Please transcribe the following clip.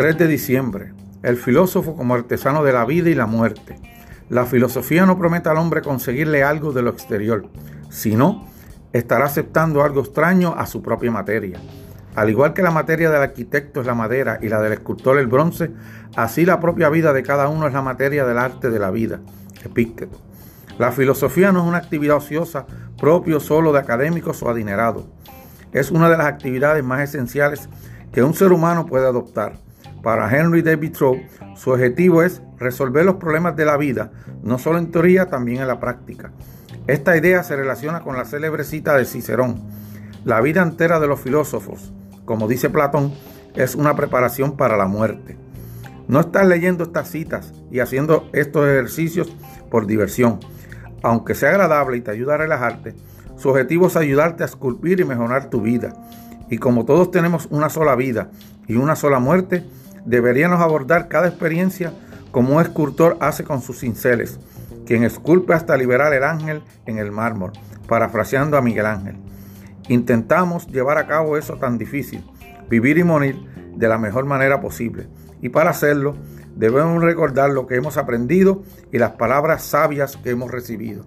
3 de diciembre. El filósofo como artesano de la vida y la muerte. La filosofía no promete al hombre conseguirle algo de lo exterior, sino estará aceptando algo extraño a su propia materia. Al igual que la materia del arquitecto es la madera y la del escultor el bronce, así la propia vida de cada uno es la materia del arte de la vida. Epícteto. La filosofía no es una actividad ociosa propio solo de académicos o adinerados. Es una de las actividades más esenciales que un ser humano puede adoptar. Para Henry David Thoreau, su objetivo es resolver los problemas de la vida, no solo en teoría, también en la práctica. Esta idea se relaciona con la célebre cita de Cicerón. La vida entera de los filósofos, como dice Platón, es una preparación para la muerte. No estás leyendo estas citas y haciendo estos ejercicios por diversión. Aunque sea agradable y te ayuda a relajarte, su objetivo es ayudarte a esculpir y mejorar tu vida. Y como todos tenemos una sola vida y una sola muerte, deberíamos abordar cada experiencia como un escultor hace con sus cinceles, quien esculpe hasta liberar el ángel en el mármol, parafraseando a Miguel Ángel. Intentamos llevar a cabo eso tan difícil, vivir y morir de la mejor manera posible. Y para hacerlo, debemos recordar lo que hemos aprendido y las palabras sabias que hemos recibido.